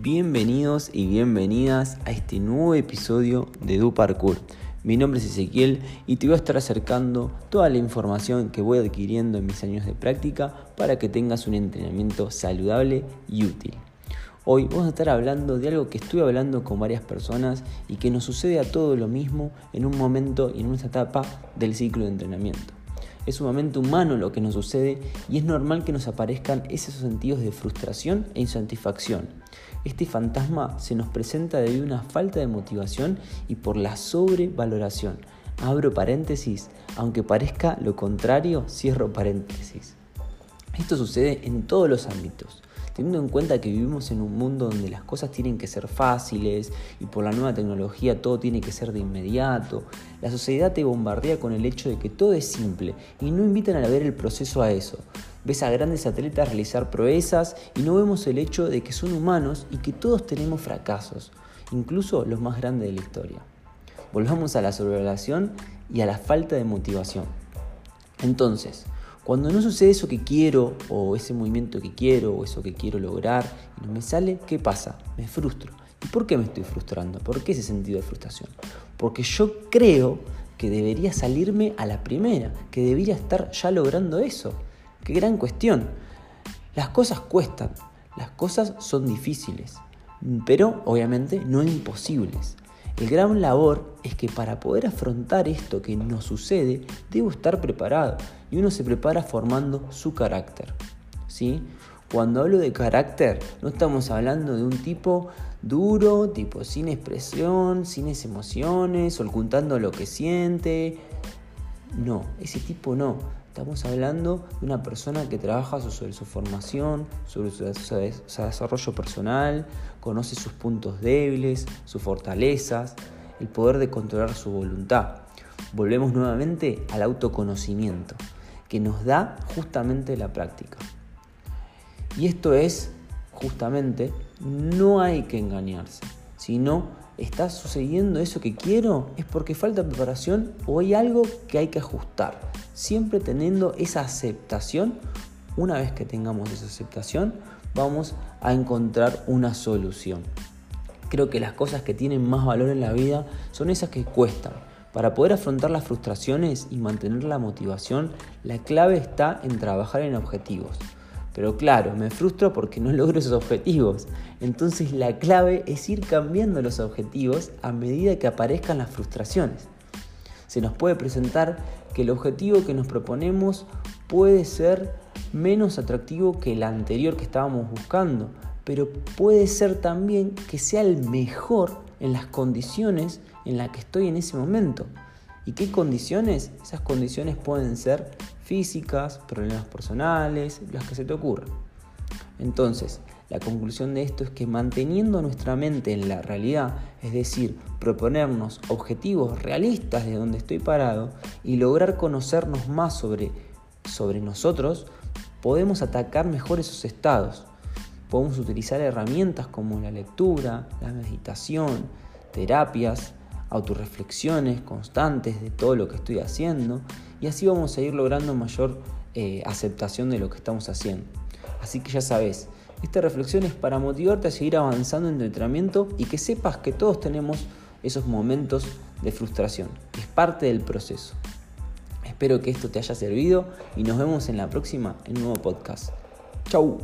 Bienvenidos y bienvenidas a este nuevo episodio de Du Parkour. Mi nombre es Ezequiel y te voy a estar acercando toda la información que voy adquiriendo en mis años de práctica para que tengas un entrenamiento saludable y útil. Hoy vamos a estar hablando de algo que estuve hablando con varias personas y que nos sucede a todos lo mismo en un momento y en una etapa del ciclo de entrenamiento. Es sumamente humano lo que nos sucede y es normal que nos aparezcan esos sentidos de frustración e insatisfacción. Este fantasma se nos presenta debido a una falta de motivación y por la sobrevaloración. Abro paréntesis, aunque parezca lo contrario, cierro paréntesis. Esto sucede en todos los ámbitos teniendo en cuenta que vivimos en un mundo donde las cosas tienen que ser fáciles y por la nueva tecnología todo tiene que ser de inmediato, la sociedad te bombardea con el hecho de que todo es simple y no invitan a ver el proceso a eso. Ves a grandes atletas realizar proezas y no vemos el hecho de que son humanos y que todos tenemos fracasos, incluso los más grandes de la historia. Volvamos a la sobrevaloración y a la falta de motivación. Entonces, cuando no sucede eso que quiero, o ese movimiento que quiero, o eso que quiero lograr, y no me sale, ¿qué pasa? Me frustro. ¿Y por qué me estoy frustrando? ¿Por qué ese sentido de frustración? Porque yo creo que debería salirme a la primera, que debería estar ya logrando eso. Qué gran cuestión. Las cosas cuestan, las cosas son difíciles, pero obviamente no imposibles. El gran labor es que para poder afrontar esto que nos sucede, debo estar preparado y uno se prepara formando su carácter. ¿sí? Cuando hablo de carácter, no estamos hablando de un tipo duro, tipo sin expresión, sin emociones, ocultando lo que siente. No, ese tipo no. Estamos hablando de una persona que trabaja sobre su formación, sobre su desarrollo personal, conoce sus puntos débiles, sus fortalezas, el poder de controlar su voluntad. Volvemos nuevamente al autoconocimiento, que nos da justamente la práctica. Y esto es, justamente, no hay que engañarse, sino está sucediendo eso que quiero, es porque falta preparación o hay algo que hay que ajustar siempre teniendo esa aceptación. Una vez que tengamos esa aceptación, vamos a encontrar una solución. Creo que las cosas que tienen más valor en la vida son esas que cuestan. Para poder afrontar las frustraciones y mantener la motivación, la clave está en trabajar en objetivos. Pero claro, me frustro porque no logro esos objetivos. Entonces la clave es ir cambiando los objetivos a medida que aparezcan las frustraciones. Se nos puede presentar que el objetivo que nos proponemos puede ser menos atractivo que el anterior que estábamos buscando, pero puede ser también que sea el mejor en las condiciones en las que estoy en ese momento. ¿Y qué condiciones? Esas condiciones pueden ser físicas, problemas personales, las que se te ocurran. Entonces, la conclusión de esto es que manteniendo nuestra mente en la realidad, es decir, proponernos objetivos realistas de donde estoy parado y lograr conocernos más sobre, sobre nosotros, podemos atacar mejor esos estados. Podemos utilizar herramientas como la lectura, la meditación, terapias, autorreflexiones constantes de todo lo que estoy haciendo y así vamos a ir logrando mayor eh, aceptación de lo que estamos haciendo. Así que ya sabes, esta reflexión es para motivarte a seguir avanzando en tu entrenamiento y que sepas que todos tenemos esos momentos de frustración. Es parte del proceso. Espero que esto te haya servido y nos vemos en la próxima en un nuevo podcast. Chau.